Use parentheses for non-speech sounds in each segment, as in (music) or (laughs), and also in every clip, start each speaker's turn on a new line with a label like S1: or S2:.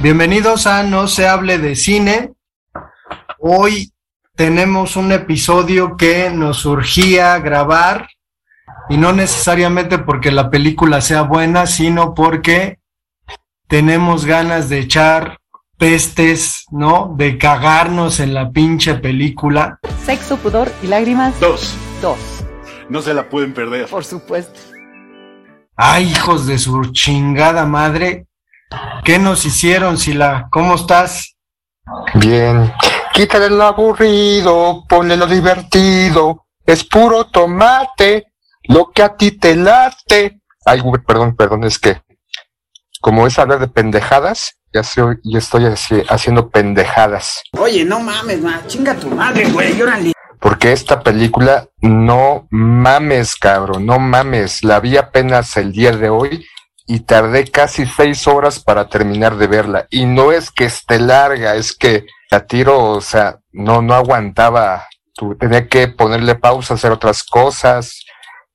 S1: Bienvenidos a No se hable de cine. Hoy tenemos un episodio que nos surgía grabar y no necesariamente porque la película sea buena, sino porque tenemos ganas de echar pestes, ¿no? De cagarnos en la pinche película.
S2: Sexo, pudor y lágrimas.
S3: Dos.
S2: Dos.
S3: No se la pueden perder.
S2: Por supuesto.
S1: Ay, hijos de su chingada madre. ¿Qué nos hicieron, Sila? ¿Cómo estás?
S4: Bien. Quítale lo aburrido, ponle lo divertido. Es puro tomate, lo que a ti te late. Ay, güey, perdón, perdón, es que como es hablar de pendejadas, ya, soy, ya estoy haci- haciendo pendejadas.
S5: Oye, no mames, ma, chinga tu madre, güey, órale.
S4: Porque esta película, no mames, cabrón, no mames. La vi apenas el día de hoy y tardé casi seis horas para terminar de verla. Y no es que esté larga, es que la tiro, o sea, no, no aguantaba. Tu- Tenía que ponerle pausa, hacer otras cosas,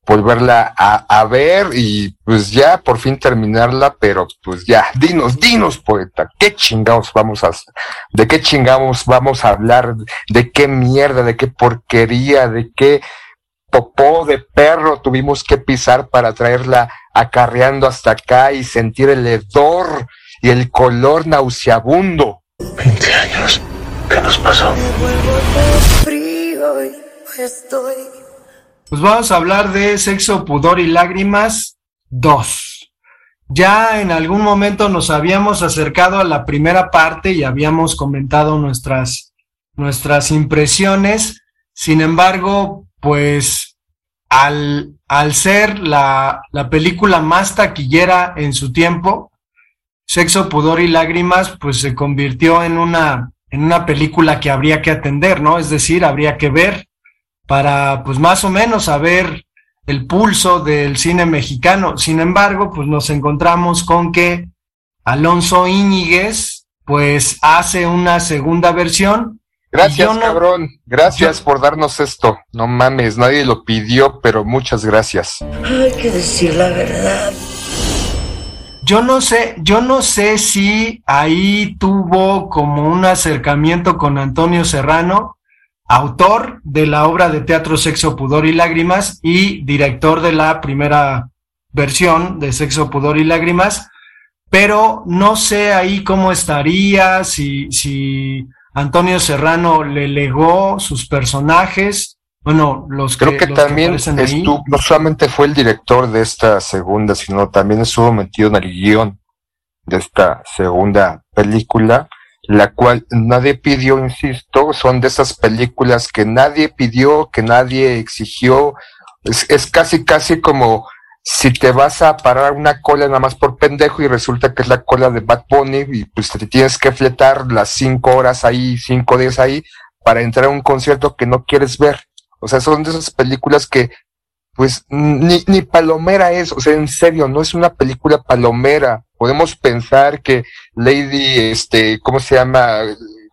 S4: volverla a, a ver y pues ya por fin terminarla, pero pues ya, dinos, dinos, poeta, ¿qué chingados vamos a hacer? ¿De qué chingados vamos a hablar? ¿De qué mierda? ¿De qué porquería? ¿De qué popó de perro tuvimos que pisar para traerla acarreando hasta acá y sentir el hedor y el color nauseabundo?
S6: 20 años. ¿Qué nos pasó?
S1: Pues vamos a hablar de Sexo, Pudor y Lágrimas 2. Ya en algún momento nos habíamos acercado a la primera parte y habíamos comentado nuestras, nuestras impresiones. Sin embargo, pues al, al ser la, la película más taquillera en su tiempo, Sexo, Pudor y Lágrimas, pues se convirtió en una, en una película que habría que atender, ¿no? Es decir, habría que ver para, pues más o menos, saber el pulso del cine mexicano. Sin embargo, pues nos encontramos con que Alonso Íñiguez, pues hace una segunda versión.
S4: Gracias,
S1: no-
S4: cabrón. Gracias
S1: yo-
S4: por darnos esto. No mames, nadie lo pidió, pero muchas gracias.
S7: Hay que decir la verdad.
S1: Yo no sé, yo no sé si ahí tuvo como un acercamiento con Antonio Serrano, autor de la obra de teatro Sexo, Pudor y Lágrimas y director de la primera versión de Sexo, Pudor y Lágrimas, pero no sé ahí cómo estaría, si, si Antonio Serrano le legó sus personajes Bueno, los
S4: Creo que,
S1: los
S4: también
S1: ahí.
S4: estuvo, no solamente fue el director de esta segunda, sino también estuvo metido en el guion de esta segunda película, la cual nadie pidió, insisto, son de esas películas que nadie pidió, que nadie exigió. Es, es casi, casi como si te vas a parar una cola nada más por pendejo y resulta que es la cola de Bad Bunny y pues te tienes que fletar las cinco horas ahí, cinco días ahí para entrar a un concierto que no quieres ver. O sea, son de esas películas que, pues, ni, palomera es, o sea, en serio, no es una película palomera. Podemos pensar que Lady, este, ¿cómo se llama?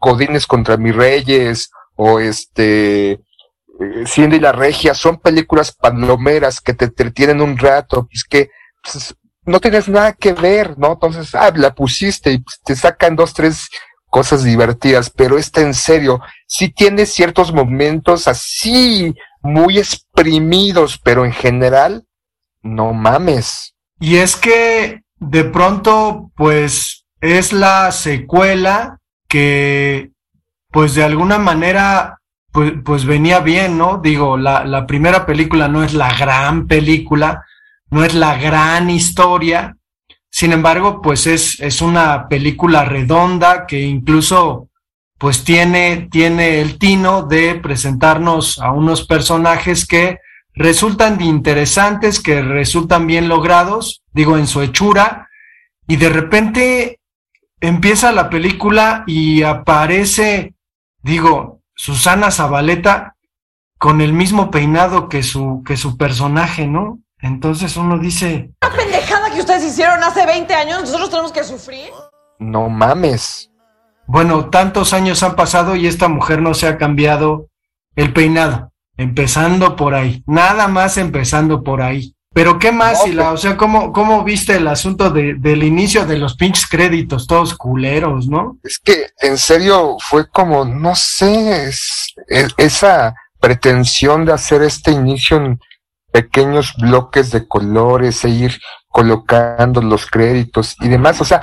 S4: Godines contra mis reyes, o este, eh, Cindy y la Regia, son películas palomeras que te entretienen un rato, pues que, pues, no tienes nada que ver, ¿no? Entonces, ah, la pusiste y pues, te sacan dos, tres cosas divertidas, pero esta en serio, sí tiene ciertos momentos así, muy exprimidos, pero en general, no mames.
S1: Y es que de pronto, pues, es la secuela que, pues, de alguna manera, pues, pues venía bien, ¿no? Digo, la primera película no es la gran película, no es la gran historia, sin embargo, pues es, es una película redonda que incluso pues tiene, tiene el tino de presentarnos a unos personajes que resultan interesantes, que resultan bien logrados, digo, en su hechura, y de repente empieza la película y aparece, digo, Susana Zabaleta con el mismo peinado que su, que su personaje, ¿no? Entonces uno dice,
S8: que ustedes hicieron hace 20 años, nosotros tenemos que sufrir.
S4: No mames.
S1: Bueno, tantos años han pasado y esta mujer no se ha cambiado el peinado. Empezando por ahí. Nada más empezando por ahí. Pero qué más,
S4: No,
S1: Sila? O sea, ¿cómo, ¿cómo viste el asunto de, del inicio de los pinches créditos, todos culeros, no?
S4: Es que en serio fue como, no sé, es- es- esa pretensión de hacer este inicio en pequeños bloques de colores e ir colocando los créditos y demás. O sea,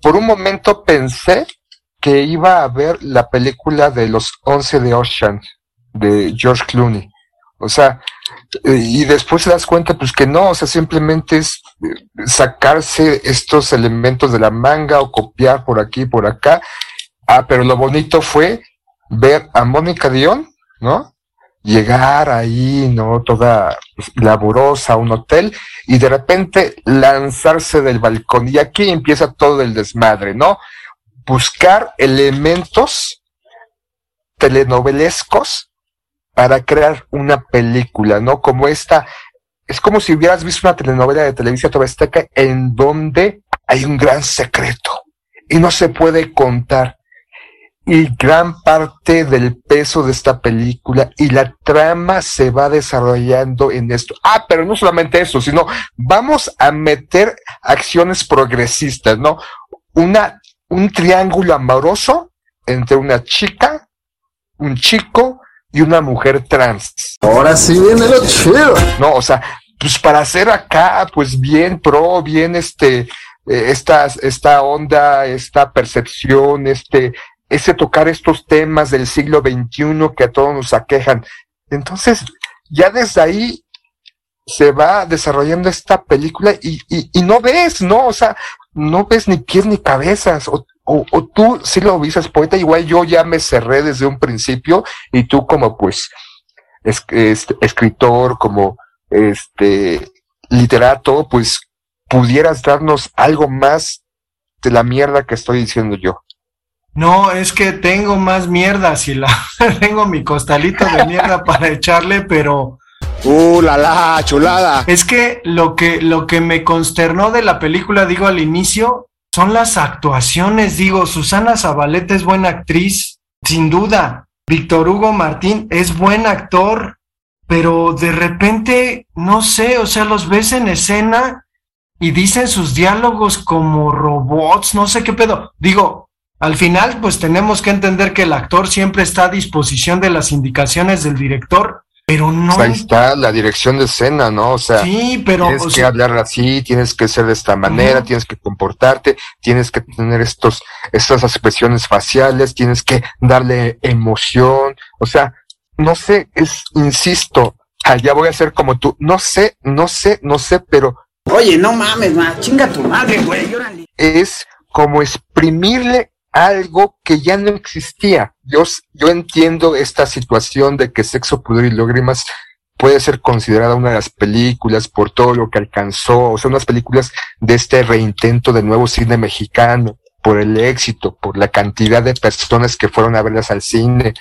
S4: por un momento pensé que iba a ver la película de los 11 de Ocean de George Clooney. O sea, eh, y después te das cuenta pues que no, o sea, simplemente es eh, sacarse estos elementos de la manga o copiar por aquí, por acá. Ah, pero lo bonito fue ver a Mónica Dion, ¿no? Llegar ahí, ¿no? Toda pues, laborosa a un hotel y de repente lanzarse del balcón. Y aquí empieza todo el desmadre, ¿no? Buscar elementos telenovelescos para crear una película, ¿no? Como esta, es como si hubieras visto una telenovela de Televisa Azteca en donde hay un gran secreto y no se puede contar. Y gran parte del peso de esta película y la trama se va desarrollando en esto. Ah, pero no solamente eso, sino vamos a meter acciones progresistas, ¿no? Una, un triángulo amoroso entre una chica, un chico y una mujer trans. Ahora sí viene lo chido. No, o sea, pues para hacer acá, pues bien pro, bien este, eh, esta, esta onda, esta percepción, este, ese tocar estos temas del siglo XXI que a todos nos aquejan. Entonces, ya desde ahí se va desarrollando esta película y, y, y no ves, ¿no? O sea, no ves ni pies ni cabezas. O, o, o tú sí lo dices, poeta, igual yo ya me cerré desde un principio y tú como pues es, este, escritor, como este literato, pues pudieras darnos algo más de la mierda que estoy diciendo yo.
S1: No, es que tengo más mierda, Sila. (laughs) tengo mi costalito de mierda (laughs) para echarle, pero
S3: ¡Uh, la la, chulada!
S1: Es que lo que lo que me consternó de la película, digo al inicio, son las actuaciones. Digo, Susana Zabaleta es buena actriz, sin duda. Víctor Hugo Martín es buen actor, pero de repente, no sé, o sea, los ves en escena y dicen sus diálogos como robots, no sé qué pedo. Digo, al final, pues tenemos que entender que el actor siempre está a disposición de las indicaciones del director, pero no.
S4: Ahí está la dirección de escena, ¿no? O sea,
S1: Sí, pero,
S4: tienes
S1: o
S4: que
S1: sea-
S4: hablar así, tienes que ser de esta manera, tienes que comportarte, tienes que tener estos, estas expresiones faciales, tienes que darle emoción, o sea, no sé, es, insisto, allá voy a ser como tú, no sé, no sé, no sé, pero...
S5: Oye, no mames, ma, chinga tu madre, güey, órale.
S4: Es como exprimirle algo que ya no existía. Yo, yo entiendo esta situación de que Sexo, Pudor y Lágrimas puede ser considerada una de las películas por todo lo que alcanzó, o sea, unas películas de este reintento de nuevo cine mexicano, por el éxito, por la cantidad de personas que fueron a verlas al cine,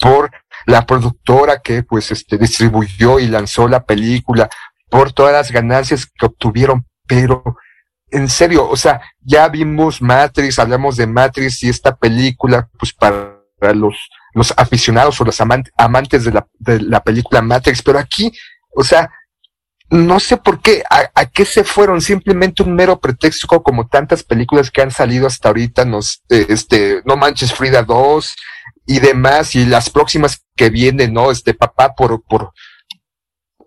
S4: por la productora que pues este distribuyó y lanzó la película, por todas las ganancias que obtuvieron, pero en serio, o sea, ya vimos Matrix, hablamos de Matrix y esta película, pues para los, los aficionados o los amantes de la, de la película Matrix, pero aquí, o sea, no sé por qué, a, qué se fueron, simplemente un mero pretexto como tantas películas que han salido hasta ahorita, nos, este, No Manches Frida 2 y demás, y las próximas que vienen, ¿no? Este papá por, por,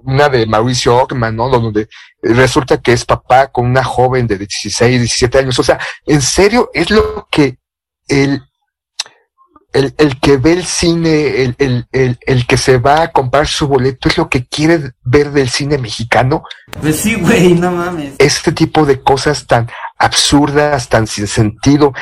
S4: una de Mauricio Ockman, ¿no? Donde resulta que es papá con una joven de 16, 17 años. O sea, en serio, es lo que el, el, el que ve el cine, el, el, el, el, que se va a comprar su boleto, es lo que quiere ver del cine mexicano.
S5: Pues sí, güey, no mames.
S4: Este tipo de cosas tan absurdas, tan sin sentido.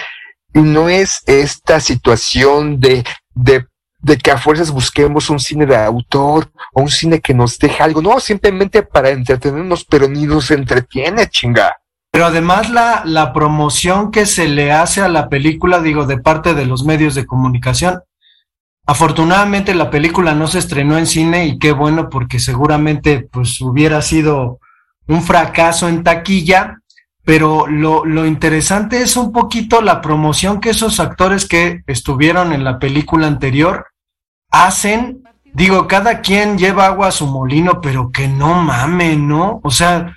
S4: Y no es esta situación de, de de que a fuerzas busquemos un cine de autor o un cine que nos deje algo, no, simplemente para entretenernos, pero ni nos entretiene, chinga.
S1: Pero además la, la promoción que se le hace a la película, digo, de parte de los medios de comunicación, afortunadamente la película no se estrenó en cine y qué bueno porque seguramente pues hubiera sido un fracaso en taquilla, pero lo, lo interesante es un poquito la promoción que esos actores que estuvieron en la película anterior hacen, digo, cada quien lleva agua a su molino, pero que no mamen, ¿no? O sea,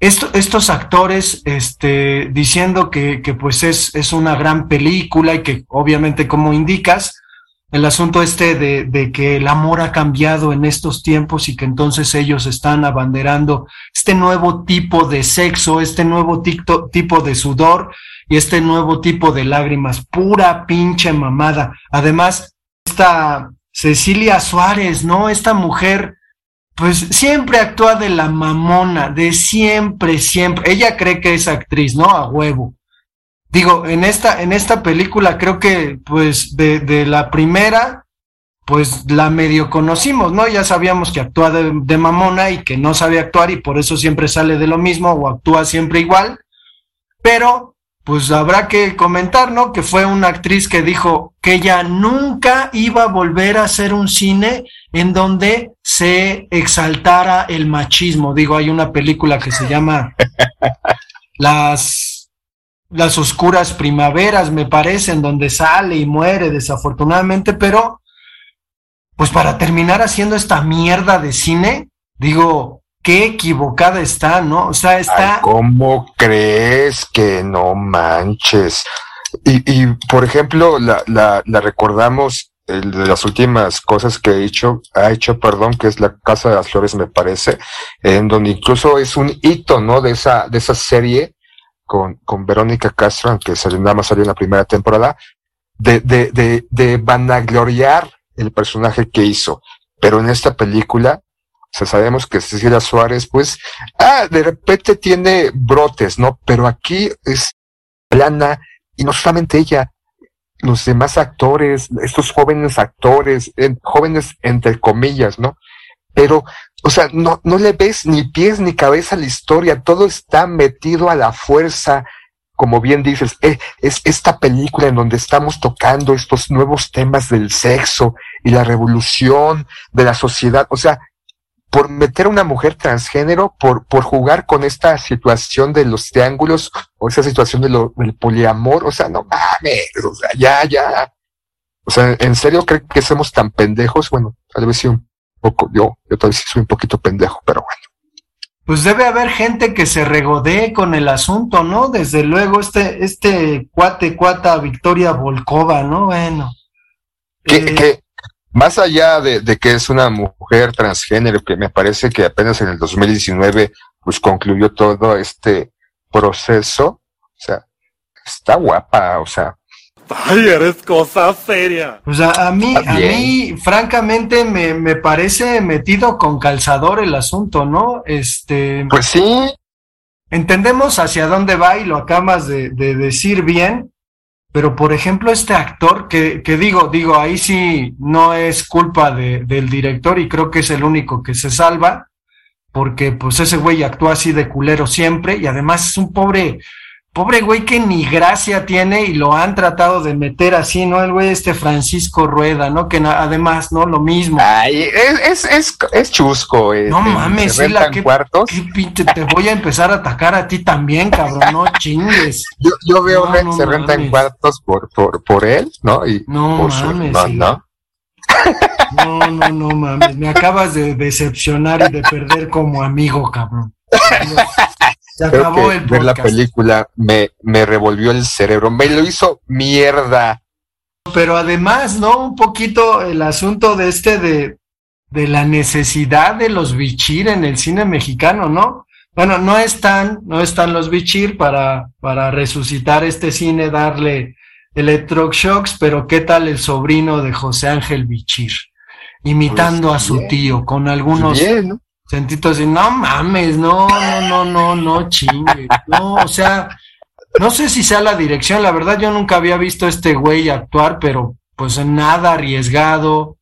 S1: esto, estos actores este, diciendo que, que pues es, es, una gran película y que obviamente como indicas, el asunto este de, de, que el amor ha cambiado en estos tiempos y que entonces ellos están abanderando este nuevo tipo de sexo, este nuevo tipo de sudor y este nuevo tipo de lágrimas, pura pinche mamada. Además, Cecilia Suárez, ¿no? Esta mujer, pues siempre actúa de la mamona, de siempre, siempre. Ella cree que es actriz, ¿no? A huevo. Digo, en esta, en esta película creo que, pues, de, de la primera, pues la medio conocimos, ¿no? Ya sabíamos que actúa de, de, mamona y que no sabe actuar y por eso siempre sale de lo mismo o actúa siempre igual. Pero pues habrá que comentar, ¿no? Que fue una actriz que dijo que ella nunca iba a volver a hacer un cine en donde se exaltara el machismo. Digo, hay una película que se llama (laughs) Las las oscuras primaveras, me parece, en donde sale y muere desafortunadamente, pero pues para terminar haciendo esta mierda de cine, digo, qué equivocada está, ¿no? O sea, está...
S4: ¿Cómo crees que no manches? Y, y por ejemplo, la, la, recordamos el de las últimas cosas que ha hecho, ha hecho, perdón, que es la Casa de las Flores, me parece, en donde incluso es un hito, ¿no? De esa, de esa serie con, con Verónica Castro, aunque nada más salió en la primera temporada, de, de, de, de vanagloriar el personaje que hizo. Pero en esta película, o sea, sabemos que Cecilia Suárez, pues, ah, de repente tiene brotes, ¿no? Pero aquí es plana, y no solamente ella, los demás actores, estos jóvenes actores, jóvenes entre comillas, ¿no? Pero, o sea, no, no le ves ni pies ni cabeza a la historia, todo está metido a la fuerza, como bien dices, es, es esta película en donde estamos tocando estos nuevos temas del sexo y la revolución de la sociedad, o sea, por meter a una mujer transgénero, por, por jugar con esta situación de los triángulos o esa situación de lo, del poliamor, o sea, no mames, o sea, ya, ya. O sea, ¿en serio creen que somos tan pendejos? Bueno, tal vez sí un poco, yo, yo tal vez sí soy un poquito pendejo, pero bueno.
S1: Pues debe haber gente que se regodee con el asunto, ¿no? Desde luego, este, este cuate, cuata Victoria Volkova, ¿no? Bueno.
S4: Que, eh, que más allá de, de, que es una mujer transgénero, que me parece que apenas en el 2019 pues concluyó todo este proceso, o sea, está guapa, o sea.
S9: Ay, eres cosa seria.
S1: O sea, a mí, a mí, francamente, me, me parece metido con calzador el asunto, ¿no? Este,
S4: Pues sí,
S1: entendemos hacia dónde va y lo acabas de, de decir bien, pero por ejemplo, este actor que, que digo, digo, ahí sí no es culpa de- del director y creo que es el único que se salva, porque pues ese güey actúa así de culero siempre y además es un pobre, pobre güey que ni gracia tiene y lo han tratado de meter así, ¿no? El güey este Francisco Rueda, ¿no? Que además, ¿no? Lo mismo.
S4: ay, es, es, es, es chusco. eh,
S1: No mames, sí, la
S4: rentan
S1: que- pinche, te voy a empezar a atacar a ti también, cabrón, no (laughs) chingues.
S4: Yo, yo veo
S1: No,
S4: que
S1: no
S4: se rentan
S1: mames.
S4: cuartos por, por, por él, ¿no? Y
S1: No
S4: por su-
S1: mames,
S4: no,
S1: sí.
S4: no.
S1: No, no, no mames, me acabas de decepcionar y de perder como amigo, cabrón. Se
S4: Creo
S1: acabó
S4: que
S1: el
S4: ver la película me, me revolvió el cerebro, me lo hizo mierda.
S1: Pero además, ¿no? Un poquito el asunto de este de, de la necesidad de los bichir en el cine mexicano, ¿no? Bueno, no están, no están los bichir para, para resucitar este cine, darle electroshocks, pero ¿qué tal el sobrino de José Ángel Bichir? Imitando
S4: Pues
S1: a su
S4: bien.
S1: tío con algunos
S4: Bien, ¿no?
S1: Sentitos y no mames, no, no, no, no, no, chingue, no, o sea, no sé si sea la dirección, la verdad yo nunca había visto a este güey actuar, pero pues nada arriesgado.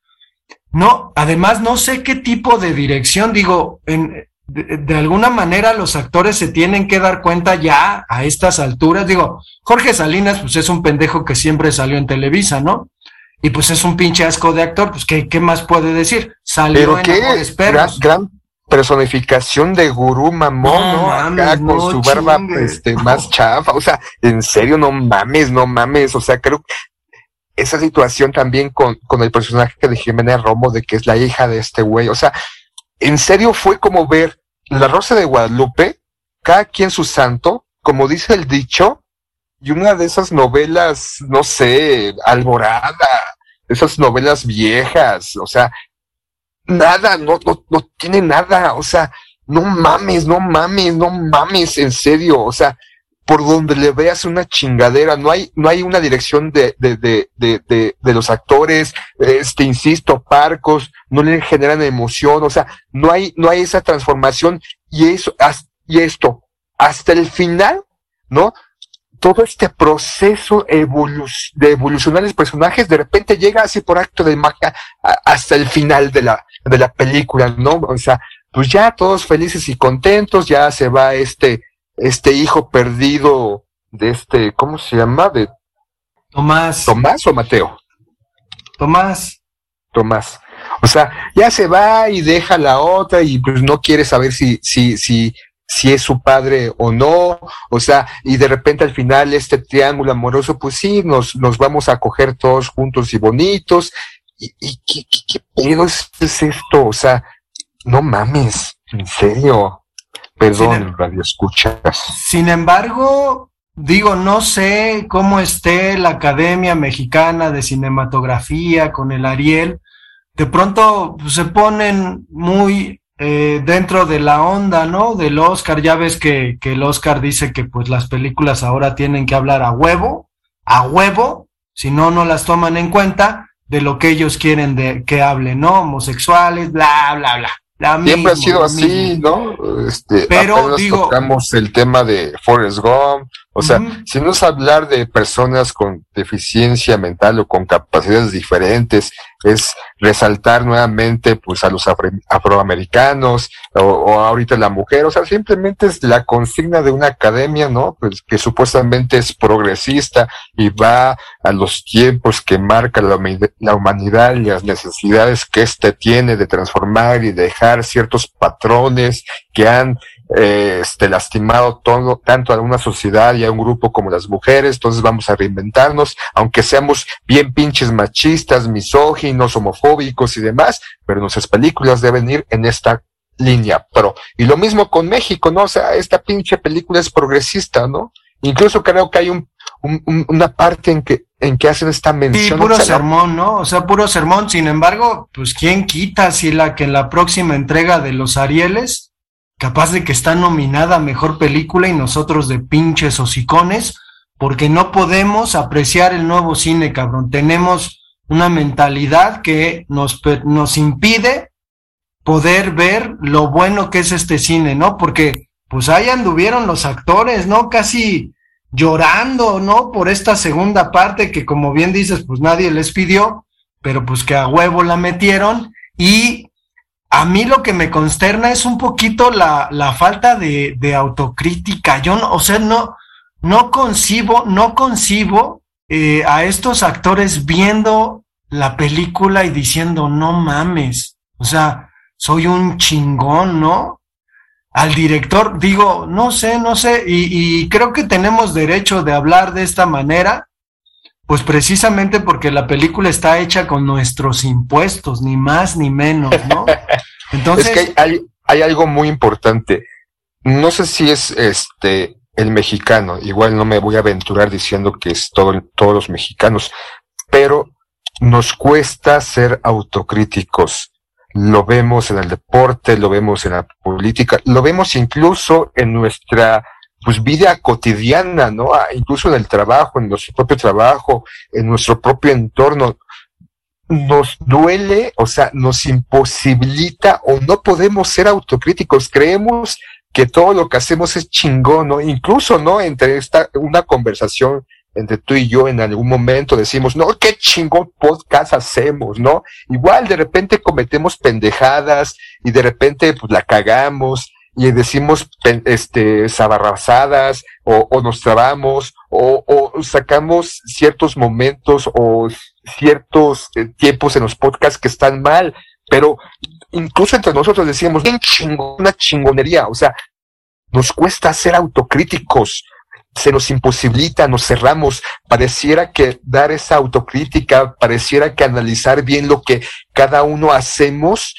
S1: No, además no sé qué tipo de dirección, digo, en, de, de alguna manera los actores se tienen que dar cuenta ya a estas alturas, digo, Jorge Salinas pues es un pendejo que siempre salió en Televisa, ¿no? Y pues es un pinche asco de actor, pues ¿qué, qué más puede decir? Salió
S4: Pero
S1: en
S4: qué gran personificación de gurú mamón,
S1: No
S4: Acá con
S1: no
S4: su barba este, más chafa, o sea, en serio, no mames, no mames, o sea, creo que esa situación también con, con el personaje de Jimena Romo, de que es la hija de este güey, o sea, en serio fue como ver La Rosa de Guadalupe, cada quien su santo, como dice el dicho, y una de esas novelas, no sé, Alborada, esas novelas viejas, o sea, nada, no, no, no tiene nada, o sea, no mames, no mames, no mames, en serio, o sea, por donde le veas una chingadera, no hay, no hay una dirección de, de, de, de, de, los actores, este, insisto, parcos, no le generan emoción, o sea, no hay, no hay esa transformación, y eso, y esto, hasta el final, ¿no? todo este proceso de evolucionar los personajes de repente llega así por acto de magia hasta el final de la, de la película, ¿no? O sea, pues ya todos felices y contentos, ya se va este, este hijo perdido de este, ¿cómo se llama? De
S1: Tomás,
S4: Tomás o Mateo.
S1: Tomás,
S4: Tomás. O sea, ya se va y deja la otra y pues no quiere saber si, si, si, si es su padre o no. O sea, y de repente al final este triángulo amoroso, pues sí, nos, nos vamos a coger todos juntos y bonitos. ¿Y, y qué, qué, qué pedo es, es esto? O sea, no mames, en serio. Perdón, radio escuchas.
S1: Sin embargo, digo, no sé cómo esté la Academia Mexicana de Cinematografía con el Ariel. De pronto pues, se ponen muy eh, dentro de la onda, ¿no? Del Oscar. Ya ves que, que el Oscar dice que pues las películas ahora tienen que hablar a huevo, a huevo, si no, no las toman en cuenta de lo que ellos quieren de que hablen, ¿no? Homosexuales, bla, bla, bla. La
S4: Siempre ha sido así,
S1: mismo.
S4: ¿no? Este,
S1: Pero, digo-
S4: tocamos el tema de Forrest Gump. O sea, si no es hablar de personas con deficiencia mental o con capacidades diferentes, es resaltar nuevamente pues a los afro- afroamericanos o, o ahorita la mujer. O sea, simplemente es la consigna de una academia, ¿no? Pues que supuestamente es progresista y va a los tiempos que marca la, la humanidad y las necesidades que éste tiene de transformar y dejar ciertos patrones que han eh, este, lastimado todo, tanto a una sociedad y a un grupo como las mujeres, entonces vamos a reinventarnos, aunque seamos bien pinches machistas, misóginos, homofóbicos y demás, pero nuestras películas deben ir en esta línea pro. Y lo mismo con México, ¿no? O sea, esta pinche película es progresista, ¿no? Incluso creo que hay un, un- un- una parte en que, en que hacen esta
S1: Sí,
S4: mención.
S1: puro
S4: o sea,
S1: sermón, ¿no? O sea, puro sermón. Sin embargo, pues quién quita si la que en la próxima entrega de los Arieles, capaz de que está nominada a mejor película y nosotros de pinches hocicones, porque no podemos apreciar el nuevo cine, cabrón. Tenemos una mentalidad que nos, nos impide poder ver lo bueno que es este cine, ¿no? Porque pues ahí anduvieron los actores, ¿no? Casi llorando, ¿no? Por esta segunda parte que como bien dices, pues nadie les pidió, pero pues que a huevo la metieron y a mí lo que me consterna es un poquito la, la falta de, de autocrítica. Yo no, o sea, no, no concibo, no concibo eh, a estos actores viendo la película y diciendo, no mames, o sea, soy un chingón, ¿no? Al director, digo, no sé, no sé, y, y creo que tenemos derecho de hablar de esta manera, pues precisamente porque la película está hecha con nuestros impuestos, ni más ni menos, ¿no?
S4: Entonces. (laughs) Es que hay, hay, algo muy importante. No sé si es este el mexicano, igual no me voy a aventurar diciendo que es todo, todos los mexicanos, pero nos cuesta ser autocríticos. Lo vemos en el deporte, lo vemos en la política, lo vemos incluso en nuestra pues vida cotidiana, ¿no? Ah, incluso en el trabajo, en nuestro propio trabajo, en nuestro propio entorno. Nos duele, o sea, nos imposibilita o no podemos ser autocríticos. Creemos que todo lo que hacemos es chingón, ¿no? Incluso, ¿no? Entre esta, una conversación entre tú y yo en algún momento decimos, no, qué chingón podcast hacemos, ¿no? Igual de repente cometemos pendejadas y de repente pues la cagamos y decimos este sabarrazadas o, o nos trabamos o, o, sacamos ciertos momentos o ciertos eh, tiempos en los podcasts que están mal, pero incluso entre nosotros decíamos, bien chingón, una chingonería, o sea, nos cuesta ser autocríticos, se nos imposibilita, nos cerramos, pareciera que dar esa autocrítica, pareciera que analizar bien lo que cada uno hacemos,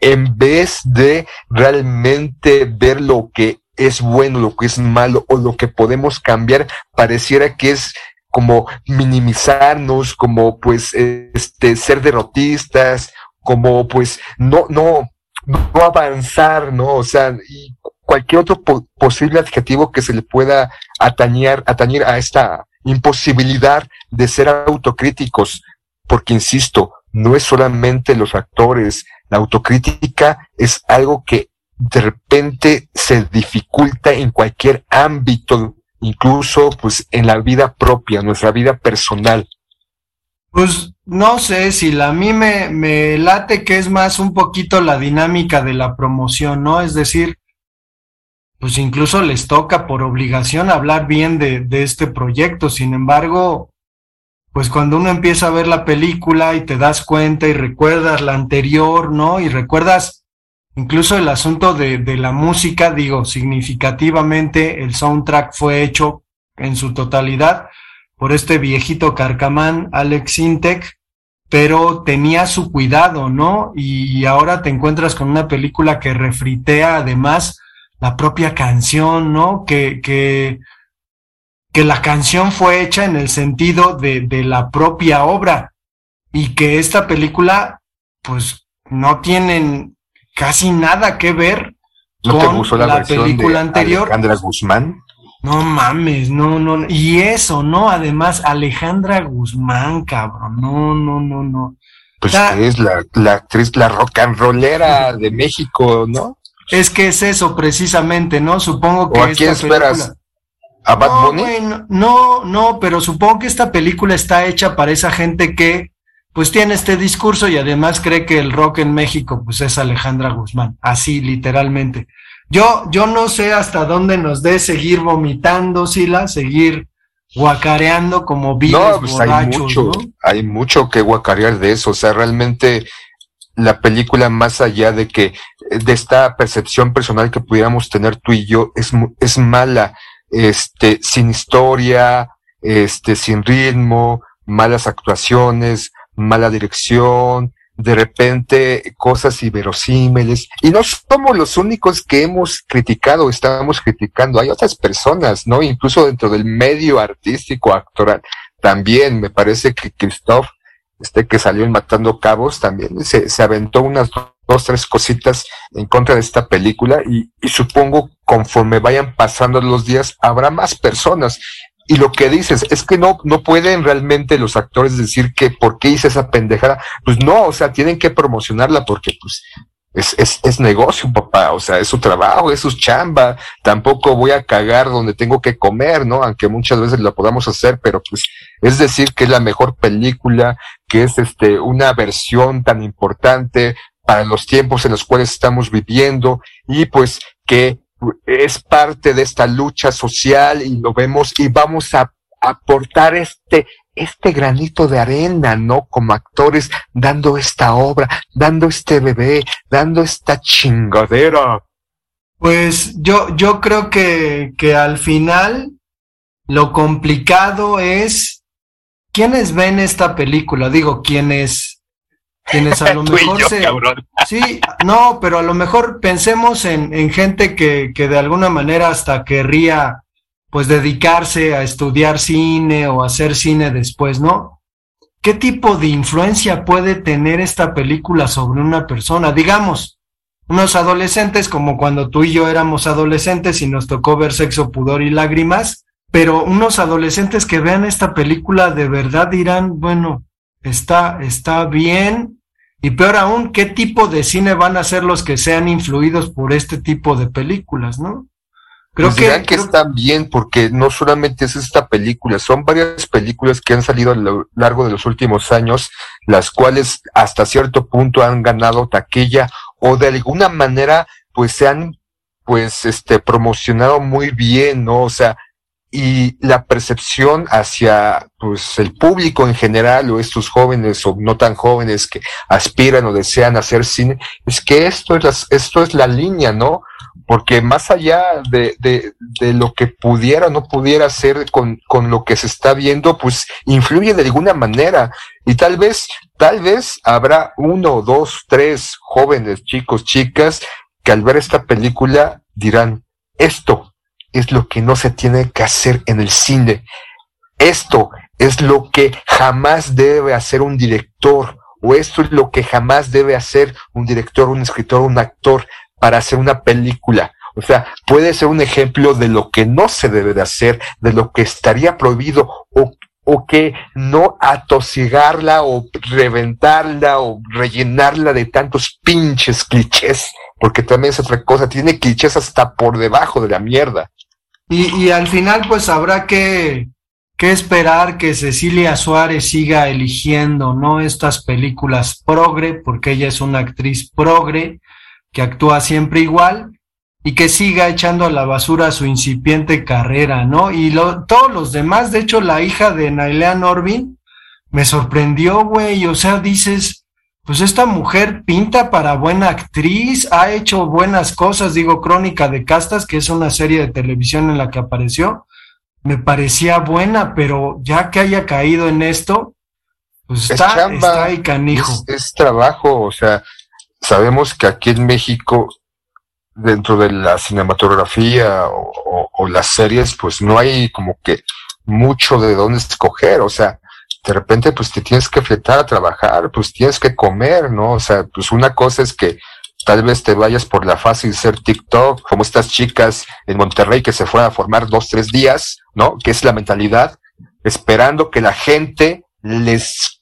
S4: en vez de realmente ver lo que es bueno, lo que es malo o lo que podemos cambiar, pareciera que es como minimizarnos, como pues este ser derrotistas, como pues no no no avanzar, ¿no? O sea, y cualquier otro posible adjetivo que se le pueda atañer, atañir a esta imposibilidad de ser autocríticos, porque insisto, no es solamente los actores, la autocrítica es algo que de repente se dificulta en cualquier ámbito, incluso pues en la vida propia, nuestra vida personal.
S1: Pues no sé si la, a mí me, me late que es más un poquito la dinámica de la promoción, ¿no? Es decir, pues incluso les toca por obligación hablar bien de, de, este proyecto. Sin embargo, pues cuando uno empieza a ver la película y te das cuenta y recuerdas la anterior, ¿no? Y recuerdas incluso el asunto de, de la música, digo, significativamente el soundtrack fue hecho en su totalidad por este viejito carcamán, Alex Intec, pero tenía su cuidado, ¿no? Y ahora te encuentras con una película que refritea además la propia canción, ¿no? Que, que, que la canción fue hecha en el sentido de, de la propia obra y que esta película, pues, no tienen casi nada que ver
S4: ¿No con la, película anterior. Alejandra Guzmán.
S1: No mames, no, no, y eso, ¿no? Además, Alejandra Guzmán, cabrón, no, no, no, no.
S4: Pues es la, la actriz, la rock and rollera de México, ¿no?
S1: Es que es eso precisamente, ¿no? Supongo que...
S4: ¿O a quién esperas? ¿A Bad
S1: no, Bunny? no, no, pero supongo que esta película está hecha para esa gente que pues tiene este discurso y además cree que el rock en México pues es Alejandra Guzmán, así literalmente. Yo, yo no sé hasta dónde nos dé seguir vomitando, Sila, seguir guacareando como viles no, pues
S4: hay mucho, hay mucho que guacarear de eso, o sea, realmente la película más allá de que de esta percepción personal que pudiéramos tener tú y yo es es mala este sin historia este sin ritmo malas actuaciones mala dirección de repente cosas inverosímiles. Y no somos los únicos que hemos criticado estamos criticando. Hay otras personas no incluso dentro del medio artístico actoral también. Me parece que Christoph este que salió en Matando Cabos también se, se aventó unas dos, tres cositas en contra de esta película y, supongo conforme vayan pasando los días habrá más personas. y lo que dices es que no, no pueden realmente los actores decir que por qué hice esa pendejada. Pues no, o sea, tienen que promocionarla porque pues es, es, es negocio, papá. O sea, es su trabajo, es su chamba. Tampoco voy a cagar donde tengo que comer, ¿no? Aunque muchas veces lo podamos hacer, pero pues es decir que es la mejor película, que es este, una versión tan importante para los tiempos en los cuales estamos viviendo y pues que es parte de esta lucha social y lo vemos y vamos a aportar este este granito de arena, ¿no? Como actores dando esta obra, dando este bebé, dando esta chingadera.
S1: Pues yo yo creo que que al final lo complicado es quiénes ven esta película, digo, quiénes quienes a (laughs) lo mejor
S4: yo,
S1: se...
S4: cabrón.
S1: Sí, no, pero a lo mejor pensemos en, en gente que, que de alguna manera hasta querría pues dedicarse a estudiar cine o hacer cine después, ¿no? ¿Qué tipo de influencia puede tener esta película sobre una persona? Digamos, unos adolescentes como cuando tú y yo éramos adolescentes y nos tocó ver sexo, pudor y lágrimas, pero unos adolescentes que vean esta película de verdad dirán, bueno, está, está bien, y peor aún, ¿qué tipo de cine van a ser los que sean influidos por este tipo de películas, no?
S4: Creo pues que, que creo... están bien porque no solamente es esta película, son varias películas que han salido a lo largo de los últimos años, las cuales hasta cierto punto han ganado taquilla o de alguna manera pues se han pues este promocionado muy bien, ¿no? O sea, y la percepción hacia pues el público en general o estos jóvenes o no tan jóvenes que aspiran o desean hacer cine es que esto es la, esto es la línea no porque más allá de, de, de lo que pudiera o no pudiera hacer con, con lo que se está viendo pues influye de alguna manera. Y tal vez tal vez habrá uno dos tres jóvenes chicos chicas que al ver esta película dirán esto es lo que no se tiene que hacer en el cine. Esto es lo que jamás debe hacer un director, o esto es lo que jamás debe hacer un director, un escritor, un actor para hacer una película. O sea, puede ser un ejemplo de lo que no se debe de hacer, de lo que estaría prohibido o, o que no atosigarla o reventarla o rellenarla de tantos pinches clichés, porque también es otra cosa, tiene clichés hasta por debajo de la mierda.
S1: Y, y al final pues habrá que, que esperar que Cecilia Suárez siga eligiendo, ¿no? Estas películas progre, porque ella es una actriz progre, que actúa siempre igual, y que siga echando a la basura su incipiente carrera, ¿no? Y lo, todos los demás, de hecho, la hija de Nailea Norvin, me sorprendió, güey, o sea, dices, pues esta mujer pinta para buena actriz, ha hecho buenas cosas, digo, Crónica de Castas, que es una serie de televisión en la que apareció, me parecía buena, pero ya que haya caído en esto, pues está, chamba, está ahí canijo.
S4: Es, es, trabajo, o sea, sabemos que aquí en México, dentro de la cinematografía o, o, o las series, pues no hay como que mucho de dónde escoger, o sea, de repente pues te tienes que fletar a trabajar, pues tienes que comer, ¿no? O sea, pues una cosa es que tal vez te vayas por la fácil ser TikTok, como estas chicas en Monterrey que se fueron a formar dos, tres días, ¿no? Que es la mentalidad, esperando que la gente les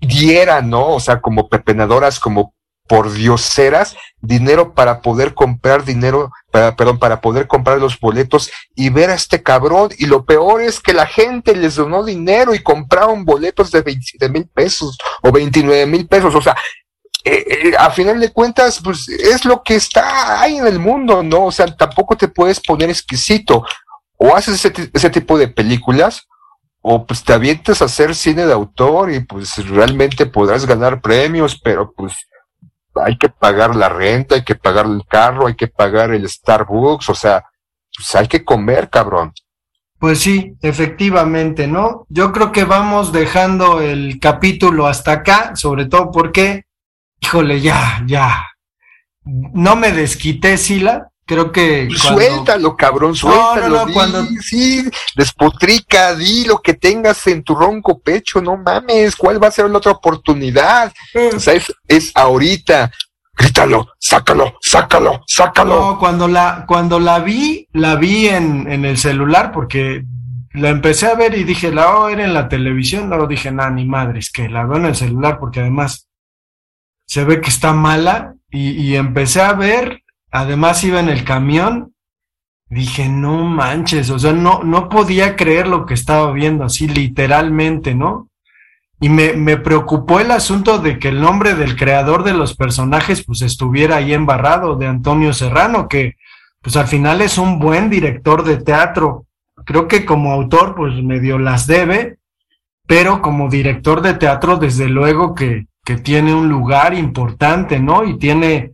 S4: diera, ¿no? O sea, como pepenadoras, como por dioseras, dinero para poder comprar dinero, para, perdón, para poder comprar los boletos y ver a este cabrón. Y lo peor es que la gente les donó dinero y compraron boletos de 27 mil pesos o 29 mil pesos. O sea, eh, eh, a final de cuentas, pues es lo que está ahí en el mundo, ¿no? O sea, tampoco te puedes poner exquisito. O haces ese, ese tipo de películas, o pues te avientas a hacer cine de autor y pues realmente podrás ganar premios, pero pues hay que pagar la renta, hay que pagar el carro, hay que pagar el Starbucks, o sea, pues hay que comer, cabrón.
S1: Pues sí, efectivamente, ¿no? Yo creo que vamos dejando el capítulo hasta acá, sobre todo porque, híjole, ya, ya. No me desquité, Sila. Creo que.
S4: Cuando... Suéltalo, cabrón, suéltalo. No, no, no, cuando... Sí, despotrica, di lo que tengas en tu ronco pecho, no mames, ¿cuál va a ser la otra oportunidad? Mm. O sea, es, es ahorita. Grítalo, sácalo, sácalo, sácalo.
S1: No, cuando la, cuando la vi, la vi en, en el celular porque la empecé a ver y dije, la voy a ver en la televisión, no dije, nada, ni madres, que la veo en el celular porque además se ve que está mala y, y empecé a ver, además iba en el camión, dije, no manches, o sea, no, no podía creer lo que estaba viendo, así literalmente, ¿no? Y me, me preocupó el asunto de que el nombre del creador de los personajes pues estuviera ahí embarrado, de Antonio Serrano, que pues al final es un buen director de teatro. Creo que como autor pues medio las debe, pero como director de teatro desde luego que, que tiene un lugar importante, ¿no? Y tiene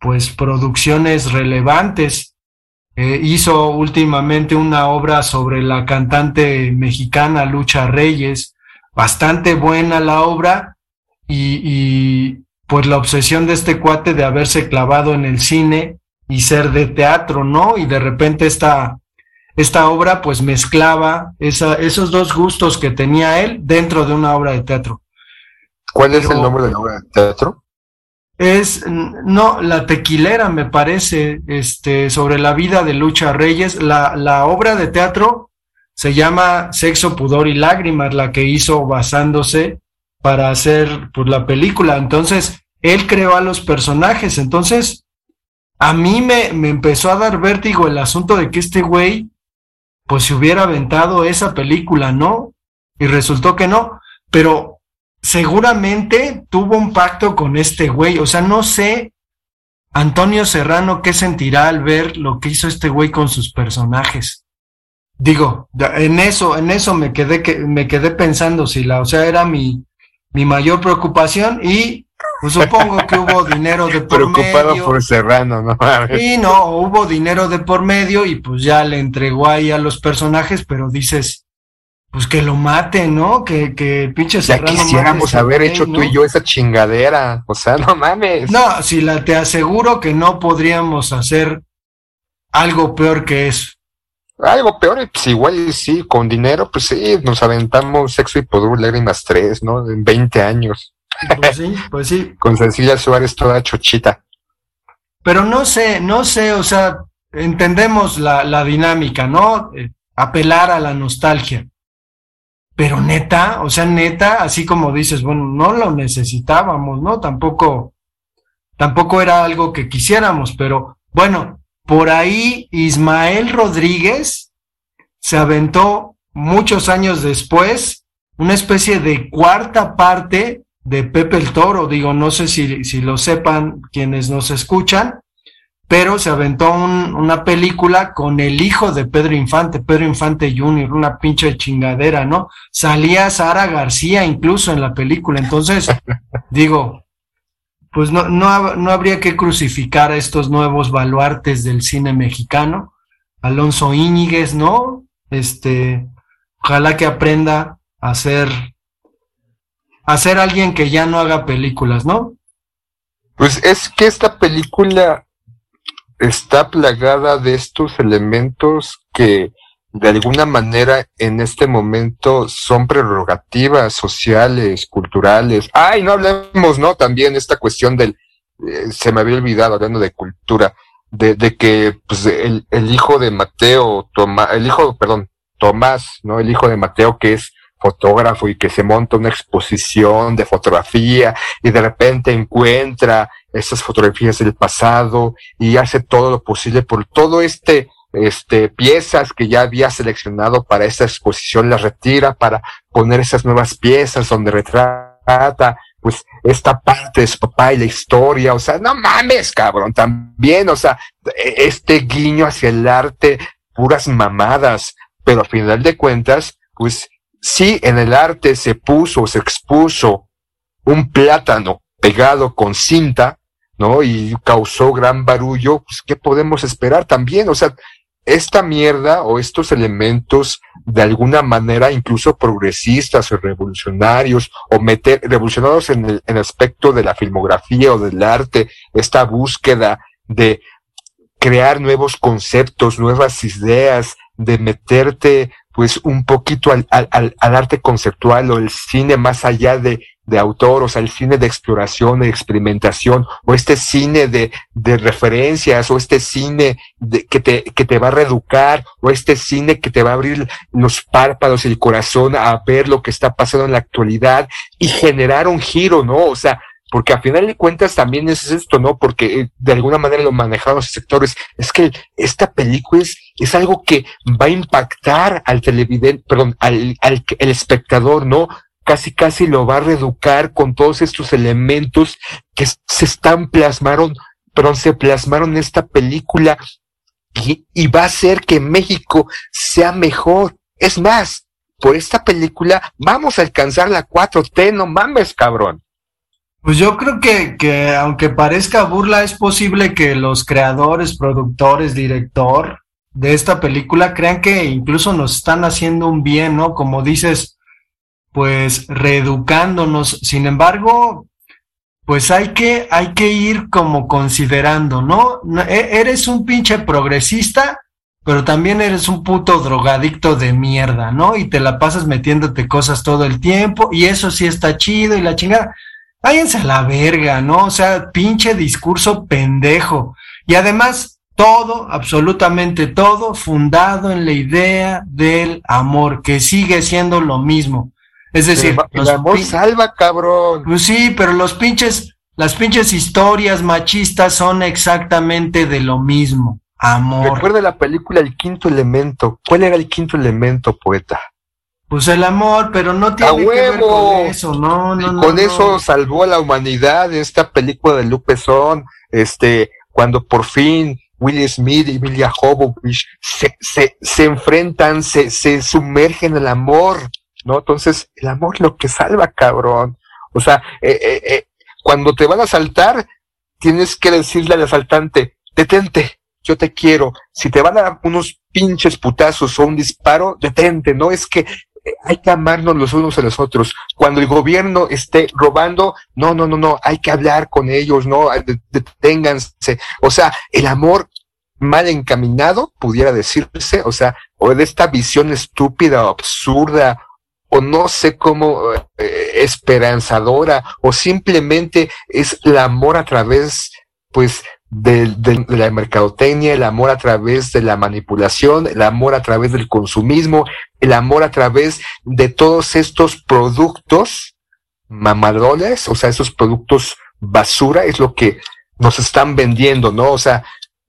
S1: pues producciones relevantes. Eh, hizo últimamente una obra sobre la cantante mexicana Lucha Reyes, bastante buena la obra y, y, pues la obsesión de este cuate de haberse clavado en el cine y ser de teatro, ¿no? Y de repente esta, esta obra pues mezclaba esa, esos dos gustos que tenía él dentro de una obra de teatro.
S4: ¿Cuál es Pero, el nombre de la obra de teatro?
S1: Es, no, La Tequilera, me parece, este, sobre la vida de Lucha Reyes. La, la obra de teatro se llama Sexo, Pudor y Lágrimas, la que hizo basándose para hacer pues, la película. Entonces, él creó a los personajes. Entonces, a mí me, me empezó a dar vértigo el asunto de que este güey, pues se hubiera aventado esa película, ¿no? Y resultó que no. Pero seguramente tuvo un pacto con este güey. O sea, no sé, Antonio Serrano, qué sentirá al ver lo que hizo este güey con sus personajes. Digo, en eso, en eso me quedé, que, me quedé pensando si la, o sea, era mi, mi mayor preocupación y pues supongo que hubo (laughs) dinero de por
S4: Preocupado
S1: medio.
S4: por Serrano, ¿no?
S1: Sí, no, hubo dinero de por medio y pues ya le entregó ahí a los personajes, pero dices, pues que lo mate, ¿no? Que, que el pinche
S4: Ya quisiéramos haber hecho tú y yo esa chingadera. O sea, no mames.
S1: No, si la te aseguro que no podríamos hacer algo peor que eso.
S4: Algo peor, pues igual sí, con dinero, pues sí, nos aventamos sexo y poder lágrimas tres, ¿no? En 20 años.
S1: Pues sí, pues sí. (laughs)
S4: Con Cecilia Suárez toda chochita.
S1: Pero no sé, no sé, o sea, entendemos la, la dinámica, ¿no? Eh, apelar a la nostalgia. Pero neta, o sea, neta, así como dices, bueno, no lo necesitábamos, ¿no? Tampoco, tampoco era algo que quisiéramos, pero bueno, por ahí Ismael Rodríguez se aventó muchos años después una especie de cuarta parte de Pepe el Toro, digo, no sé si, si lo sepan quienes nos escuchan, pero se aventó un, una película con el hijo de Pedro Infante, Pedro Infante Jr., una pinche chingadera, ¿no? Salía Sara García incluso en la película, entonces, (laughs) digo, pues no, no, no habría que crucificar a estos nuevos baluartes del cine mexicano, Alonso Íñiguez, ¿no? Este, ojalá que aprenda a ser, a ser alguien que ya no haga películas, ¿no?
S4: Pues es que esta película está plagada de estos elementos que de alguna manera en este momento son prerrogativas sociales, culturales. Ay, no hablemos, ¿no? También esta cuestión del, eh, se me había olvidado hablando de cultura, de, de que pues, el, el hijo de Mateo, Tomás, el hijo, perdón, Tomás, ¿no? El hijo de Mateo que es fotógrafo y que se monta una exposición de fotografía y de repente encuentra esas fotografías del pasado y hace todo lo posible por todo este este, piezas que ya había seleccionado para esta exposición, las retira para poner esas nuevas piezas donde retrata, pues, esta parte de su papá y la historia, o sea, no mames, cabrón, también, o sea, este guiño hacia el arte, puras mamadas, pero a final de cuentas, pues, sí, en el arte se puso, se expuso un plátano pegado con cinta, ¿no? Y causó gran barullo, pues, ¿qué podemos esperar también? O sea, esta mierda o estos elementos de alguna manera incluso progresistas o revolucionarios o meter revolucionarios en el, en el aspecto de la filmografía o del arte, esta búsqueda de crear nuevos conceptos, nuevas ideas, de meterte pues un poquito al, al, al, arte conceptual o el cine más allá de, de autor, o sea, el cine de exploración, de experimentación, o este cine de, de referencias, o este cine de, que, te, que te va a reeducar, o este cine que te va a abrir los párpados y el corazón a ver lo que está pasando en la actualidad y generar un giro, ¿no? O sea, porque a final de cuentas también es esto, ¿no? Porque eh, de alguna manera lo manejaron los sectores. Es que esta película es, es algo que va a impactar al televidente, perdón, al, al espectador, ¿no? Casi, casi lo va a reeducar con todos estos elementos que se están plasmaron, perdón, se plasmaron en esta película y, y va a hacer que México sea mejor. Es más, por esta película vamos a alcanzar la 4T, no mames, cabrón.
S1: Pues yo creo que, que aunque parezca burla, es posible que los creadores, productores, director de esta película crean que incluso nos están haciendo un bien, ¿no? Como dices, pues reeducándonos. Sin embargo, pues hay que, hay que ir como considerando, ¿no? E, eres un pinche progresista, pero también eres un puto drogadicto de mierda, ¿no? Y te la pasas metiéndote cosas todo el tiempo, y eso sí está chido y la chingada. Váyanse a la verga, ¿no? O sea, pinche discurso pendejo. Y además, todo, absolutamente todo, fundado en la idea del amor, que sigue siendo lo mismo. Es decir,
S4: el, amor salva, cabrón.
S1: Pues sí, pero los pinches, las pinches historias machistas son exactamente de lo mismo. Amor.
S4: Recuerda la película El Quinto Elemento. ¿Cuál era el quinto elemento, poeta?
S1: Pues el amor, pero no tiene que ver con eso, no, no, no.
S4: Con eso salvó a la humanidad esta película de Lupe Son, este, cuando por fin Will Smith y Emilia Jovovich se, se, se enfrentan, se, se sumergen en el amor, ¿no? Entonces, el amor es lo que salva, cabrón. O sea, eh, eh, eh, cuando te van a asaltar, tienes que decirle al asaltante, detente, yo te quiero. Si te van a dar unos pinches putazos o un disparo, detente, ¿no? Es que hay que amarnos los unos a los otros. Cuando el gobierno esté robando, no, no, no, no, hay que hablar con ellos, no, deténganse. O sea, el amor mal encaminado, pudiera decirse, o sea, o de esta visión estúpida, absurda, o no sé cómo eh, esperanzadora, o simplemente es el amor a través, pues, de, la mercadotecnia, el amor a través de la manipulación, el amor a través del consumismo, el amor a través de todos estos productos mamadones, o sea, esos productos basura, es lo que nos están vendiendo, ¿no? O sea,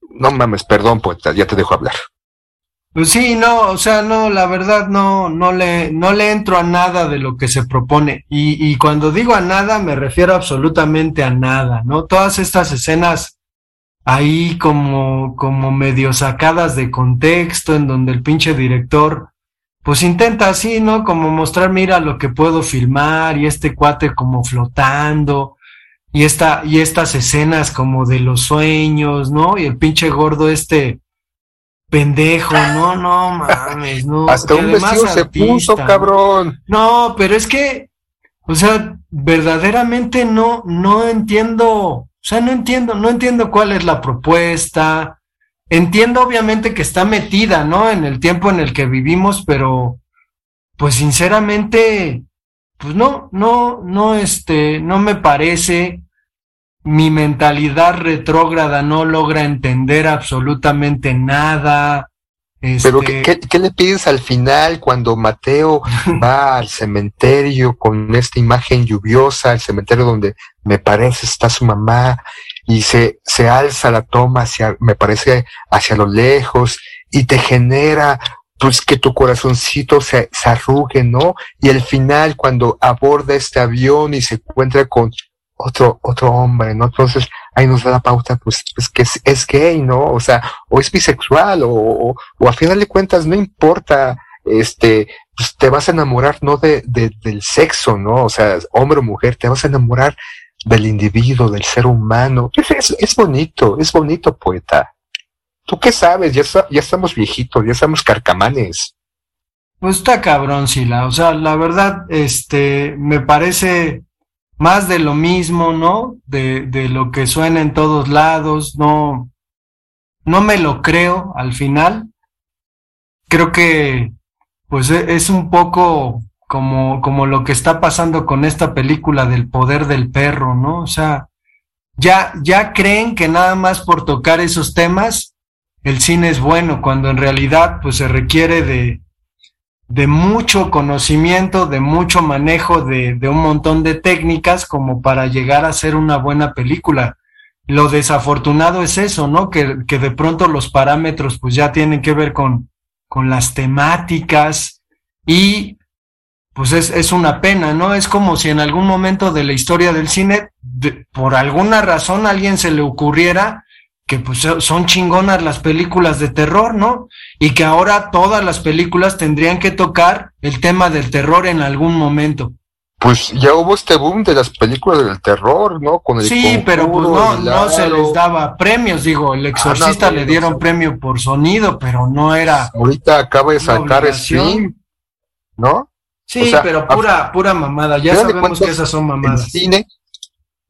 S4: no mames, perdón, pues ya te dejo hablar.
S1: Pues sí, no, o sea, no, la verdad no, no le, no le entro a nada de lo que se propone. Y cuando digo a nada, me refiero absolutamente a nada, ¿no? Todas estas escenas ahí como, como medio sacadas de contexto, en donde el pinche director, pues intenta así, ¿no? Como mostrar, mira lo que puedo filmar, y este cuate como flotando, y esta, y estas escenas como de los sueños, ¿no? Y el pinche gordo este pendejo, no, no mames, no.
S4: Hasta un vestido se puso, cabrón.
S1: No, pero es que, o sea, verdaderamente no, no entiendo, o sea, no entiendo, no entiendo cuál es la propuesta. Entiendo obviamente que está metida, ¿no? En el tiempo en el que vivimos, pero, pues sinceramente, pues no, no, no, este, no me parece mi mentalidad retrógrada no logra entender absolutamente nada. Este...
S4: Pero ¿qué, ¿qué, qué, le pides al final cuando Mateo (laughs) va al cementerio con esta imagen lluviosa, el cementerio donde me parece está su mamá y se, se alza la toma hacia, me parece, hacia lo lejos y te genera pues que tu corazoncito se, se arrugue, ¿no? Y al final cuando aborda este avión y se encuentra con otro, otro hombre, ¿no? Entonces ahí nos da la pauta, pues, pues que es, gay, ¿no? O sea, o es bisexual, o, o, o a final de cuentas no importa, este, pues te vas a enamorar no de, de, del sexo, ¿no? O sea, hombre o mujer, te vas a enamorar del individuo, del ser humano. Es, es, es bonito, es bonito, poeta. ¿Tú qué sabes? Ya, ya estamos viejitos, ya estamos carcamanes.
S1: Pues está cabrón, Sila. O sea, la verdad, este, me parece más de lo mismo, ¿no? De, de lo que suena en todos lados, no, no me lo creo al final. Creo que, pues es un poco como, como lo que está pasando con esta película del poder del perro, ¿no? O sea, ya, ya creen que nada más por tocar esos temas el cine es bueno, cuando en realidad pues se requiere de, de mucho conocimiento, de mucho manejo de, de un montón de técnicas como para llegar a ser una buena película. Lo desafortunado es eso, ¿no? Que, que de pronto los parámetros pues ya tienen que ver con, con las temáticas y pues es, es una pena, ¿no? Es como si en algún momento de la historia del cine, por alguna razón a alguien se le ocurriera que pues son chingonas las películas de terror, ¿no? Y que ahora todas las películas tendrían que tocar el tema del terror en algún momento.
S4: Pues ya hubo este boom de las películas del terror, ¿no? Con el
S1: Sí, pero pues no,
S4: el
S1: no se les daba premios, digo, el exorcista
S4: Ah, no,
S1: le dieron
S4: no.
S1: premio por sonido, pero no era...
S4: Ahorita acaba de sacar. Scream, ¿no?
S1: Sí,
S4: O sea,
S1: pero pura, pura mamada, ya sabemos
S4: cuentas,
S1: que esas son
S4: El
S1: mamadas.
S4: cine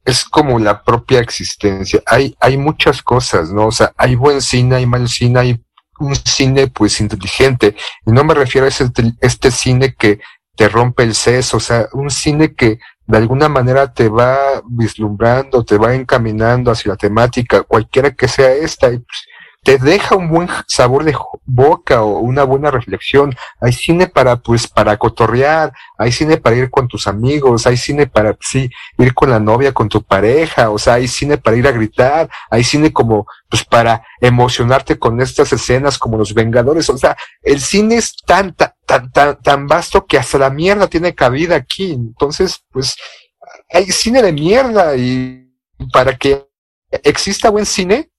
S4: es como la propia existencia. Hay, hay muchas cosas, ¿no? O sea, hay buen cine, hay mal cine, hay un cine pues inteligente. Y no me refiero a ese, este cine que te rompe el seso, o sea, un cine que de alguna manera te va vislumbrando, te va encaminando hacia la temática, cualquiera que sea esta, y, pues, te deja un buen sabor de boca o una buena reflexión. Hay cine para, pues, para cotorrear, hay cine para ir con tus amigos, hay cine para, sí, ir con la novia, con tu pareja, o sea, hay cine para ir a gritar, hay cine como, pues, para emocionarte con estas escenas como Los Vengadores, o sea, el cine es tan, tan, tan, tan vasto que hasta la mierda tiene cabida aquí, entonces, pues, hay cine de mierda y para que exista buen cine,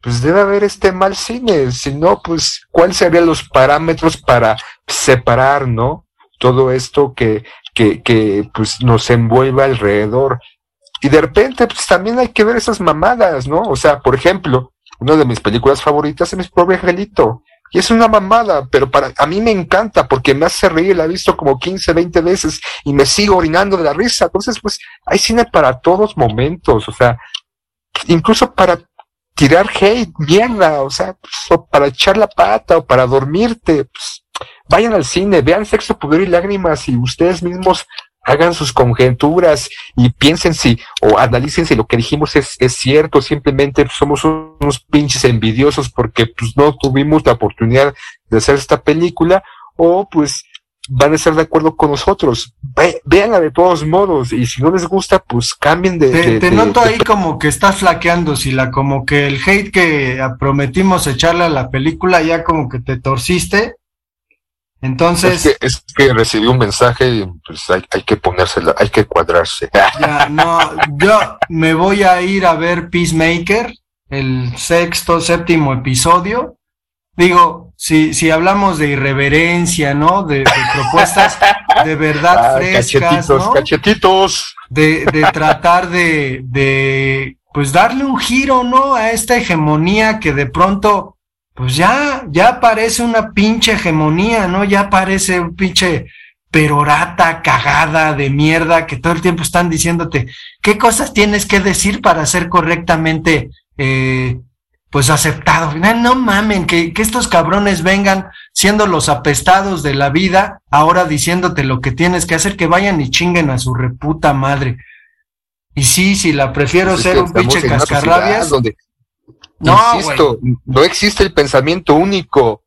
S4: pues debe haber este mal cine, si no, pues, ¿cuáles serían los parámetros para separar, no? Todo esto que, que, que, pues, nos envuelve alrededor. Y de repente, pues, también hay que ver esas mamadas, ¿no? O sea, por ejemplo, una de mis películas favoritas es Mi Pobre Angelito. Y es una mamada, pero para a mí me encanta porque me hace reír, la he visto como 15, 20 veces y me sigo orinando de la risa. Entonces, pues, hay cine para todos momentos, o sea, incluso para tirar hate, mierda, o sea, pues, o para echar la pata o para dormirte, pues, vayan al cine, vean Sexo, Poder y Lágrimas y ustedes mismos hagan sus conjeturas y piensen si o analicen si lo que dijimos es, es cierto, simplemente somos unos pinches envidiosos porque pues no tuvimos la oportunidad de hacer esta película o pues van a estar de acuerdo con nosotros. Ve, véanla de todos modos y si no les gusta pues cambien de...
S1: Te,
S4: de-
S1: te
S4: de-
S1: noto
S4: de
S1: ahí como que estás flaqueando, Sila, como que el hate que prometimos echarle a la película ya como que te torciste. Entonces,
S4: Es que, es que recibí un mensaje y pues hay, hay que ponérsela, hay que cuadrarse. (laughs)
S1: ya no, yo me voy a ir a ver Peacemaker, el sexto, séptimo episodio. Digo, si, si hablamos de irreverencia, ¿no? De, de propuestas de verdad (laughs)
S4: Ah,
S1: frescas,
S4: cachetitos,
S1: ¿no?
S4: cachetitos.
S1: de, de tratar de, de, pues darle un giro, ¿no? A esta hegemonía que de pronto, pues ya, ya parece una pinche hegemonía, ¿no? Ya parece un pinche perorata cagada de mierda que todo el tiempo están diciéndote qué cosas tienes que decir para ser correctamente, eh, pues aceptado. No, no mamen, que, que estos cabrones vengan siendo los apestados de la vida, ahora diciéndote lo que tienes que hacer, que vayan y chinguen a su reputa madre. Y sí, sí, la prefiero
S4: Pues
S1: ser un pinche cascarrabias.
S4: Donde,
S1: No,
S4: insisto, no existe el pensamiento único.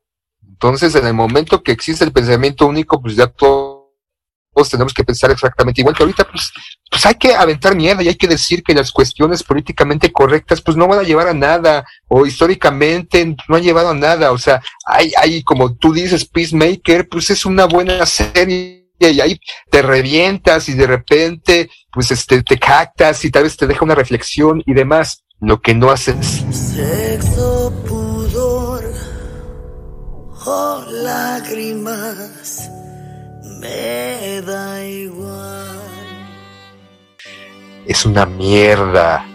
S4: Entonces, en el momento que existe el pensamiento único, pues ya todos, tenemos que pensar exactamente igual que ahorita, pues, pues hay que aventar mierda y hay que decir que las cuestiones políticamente correctas, pues no van a llevar a nada, o históricamente no han llevado a nada. O sea, hay, hay, como tú dices, Peacemaker, pues es una buena serie y ahí te revientas y de repente, pues este, te cactas y tal vez te deja una reflexión y demás. Lo que no haces
S7: Sexo, pudor o lágrimas, da igual.
S4: es una mierda.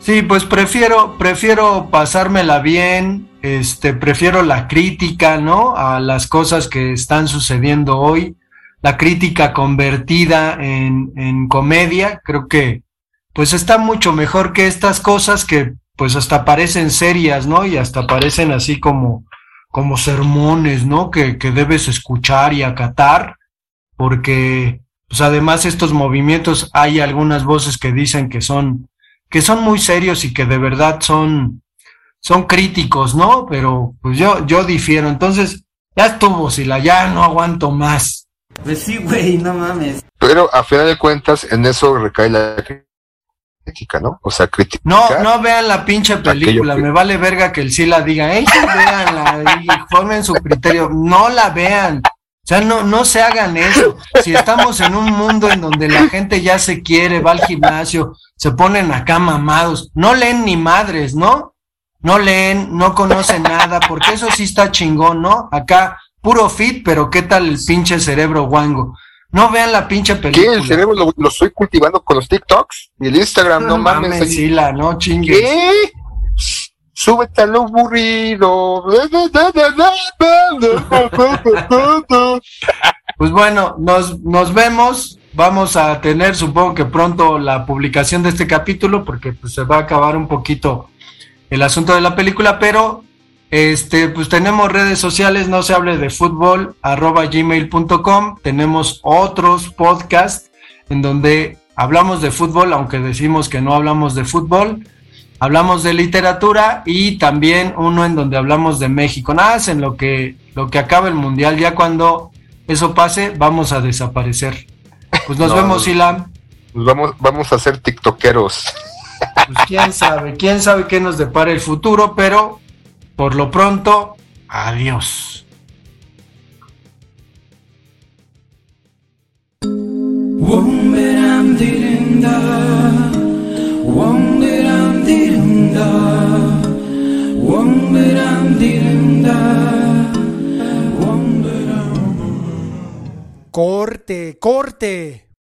S1: Sí, pues prefiero, prefiero pasármela bien, este, prefiero la crítica, ¿no? A las cosas que están sucediendo hoy, la crítica convertida en, en comedia, creo que, pues está mucho mejor que estas cosas que, pues hasta parecen serias, ¿no? Y hasta parecen así como, como sermones, ¿no? Que, que debes escuchar y acatar, porque pues además estos movimientos hay algunas voces que dicen que son que son muy serios y que de verdad son son críticos, ¿no? Pero pues yo yo difiero, entonces ya estuvo, Sila, ya no aguanto más.
S5: Pues sí, güey, no mames.
S4: Pero a final de cuentas, en eso recae la crítica, ¿no? O sea, crítica.
S1: No, no vean la pinche película,
S4: que-
S1: me vale verga que el Sila diga, ellos veanla y formen su criterio, no la vean. O sea, no, no se hagan eso. Si estamos en un mundo en donde la gente ya se quiere, va al gimnasio, se ponen acá mamados, no leen ni madres, ¿no? No leen, no conocen nada, porque eso sí está chingón, ¿no? Acá, puro fit, pero ¿qué tal el pinche cerebro guango? No vean la pinche
S4: ¿Qué?
S1: película.
S4: El cerebro lo, lo estoy cultivando con los TikToks y el Instagram, no, mames. ahí-
S1: Sila, no chingues.
S4: ¿Qué? Súbete a lo aburrido.
S1: Pues bueno, nos, nos vemos. Vamos a tener, supongo que pronto, la publicación de este capítulo, porque pues se va a acabar un poquito el asunto de la película, pero este, pues tenemos redes sociales, no se hable de fútbol, arroba gmail.com. Tenemos otros podcasts en donde hablamos de fútbol, aunque decimos que no hablamos de fútbol. Hablamos de literatura y también uno en donde hablamos de México. Nada, es en lo que, lo que acaba el mundial. Ya cuando eso pase, vamos a desaparecer. Pues nos
S4: No,
S1: vemos,
S4: no.
S1: Silam.
S4: Pues vamos, vamos a ser tiktokeros.
S1: Pues quién sabe, quién sabe qué nos depara el futuro, pero por lo pronto, adiós.
S10: Corte, corte.